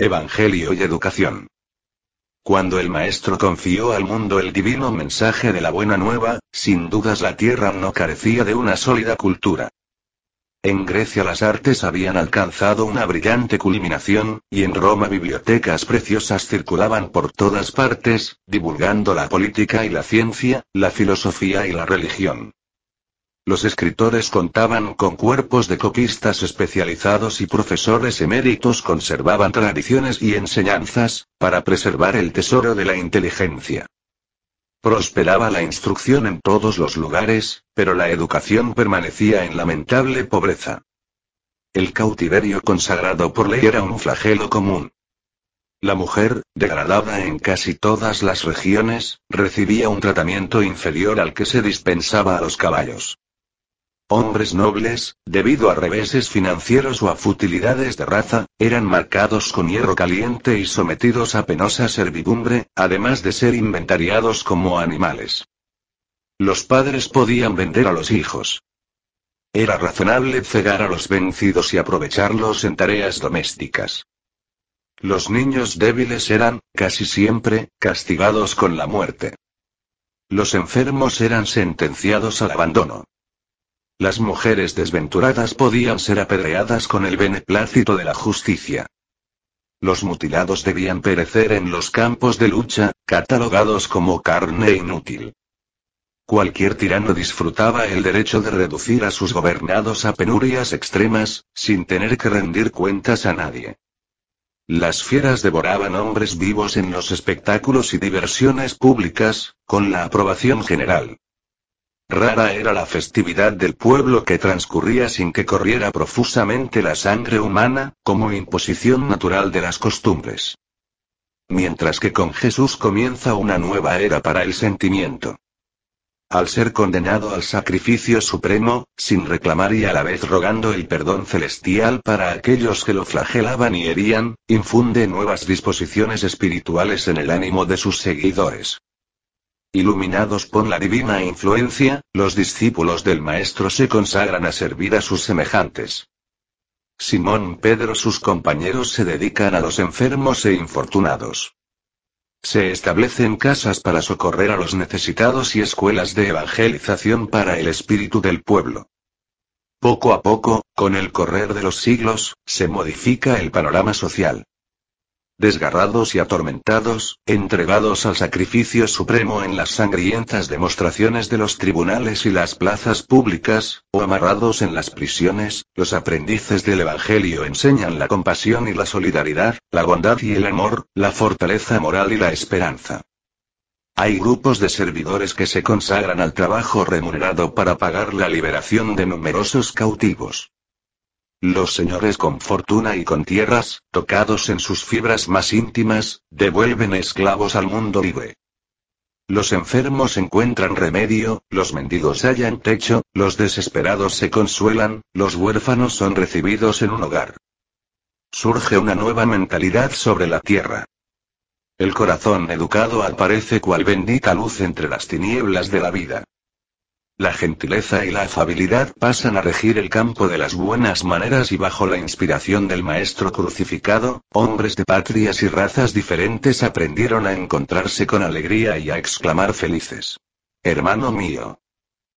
evangelio y educación. Cuando el Maestro confió al mundo el divino mensaje de la buena nueva, sin dudas la tierra no carecía de una sólida cultura. En Grecia las artes habían alcanzado una brillante culminación, y en Roma bibliotecas preciosas circulaban por todas partes, divulgando la política y la ciencia, la filosofía y la religión. Los escritores contaban con cuerpos de copistas especializados y profesores eméritos conservaban tradiciones y enseñanzas, para preservar el tesoro de la inteligencia. Prosperaba la instrucción en todos los lugares, pero la educación permanecía en lamentable pobreza. El cautiverio consagrado por ley era un flagelo común. La mujer, degradada en casi todas las regiones, recibía un tratamiento inferior al que se dispensaba a los caballos. Hombres nobles, debido a reveses financieros o a futilidades de raza, eran marcados con hierro caliente y sometidos a penosa servidumbre, además de ser inventariados como animales. Los padres podían vender a los hijos. Era razonable cegar a los vencidos y aprovecharlos en tareas domésticas. Los niños débiles eran, casi siempre, castigados con la muerte. Los enfermos eran sentenciados al abandono. Las mujeres desventuradas podían ser apedreadas con el beneplácito de la justicia. Los mutilados debían perecer en los campos de lucha, catalogados como carne inútil. Cualquier tirano disfrutaba el derecho de reducir a sus gobernados a penurias extremas, sin tener que rendir cuentas a nadie. Las fieras devoraban hombres vivos en los espectáculos y diversiones públicas, con la aprobación general. Rara era la festividad del pueblo que transcurría sin que corriera profusamente la sangre humana, como imposición natural de las costumbres. Mientras que con Jesús comienza una nueva era para el sentimiento. Al ser condenado al sacrificio supremo, sin reclamar y a la vez rogando el perdón celestial para aquellos que lo flagelaban y herían, infunde nuevas disposiciones espirituales en el ánimo de sus seguidores. Iluminados por la divina influencia, los discípulos del Maestro se consagran a servir a sus semejantes. Simón Pedro sus compañeros se dedican a los enfermos e infortunados. Se establecen casas para socorrer a los necesitados y escuelas de evangelización para el espíritu del pueblo. Poco a poco, con el correr de los siglos, se modifica el panorama social desgarrados y atormentados, entregados al sacrificio supremo en las sangrientas demostraciones de los tribunales y las plazas públicas, o amarrados en las prisiones, los aprendices del Evangelio enseñan la compasión y la solidaridad, la bondad y el amor, la fortaleza moral y la esperanza. Hay grupos de servidores que se consagran al trabajo remunerado para pagar la liberación de numerosos cautivos. Los señores con fortuna y con tierras, tocados en sus fibras más íntimas, devuelven esclavos al mundo libre. Los enfermos encuentran remedio, los mendigos hallan techo, los desesperados se consuelan, los huérfanos son recibidos en un hogar. Surge una nueva mentalidad sobre la tierra. El corazón educado aparece cual bendita luz entre las tinieblas de la vida. La gentileza y la afabilidad pasan a regir el campo de las buenas maneras y bajo la inspiración del Maestro crucificado, hombres de patrias y razas diferentes aprendieron a encontrarse con alegría y a exclamar felices. Hermano mío.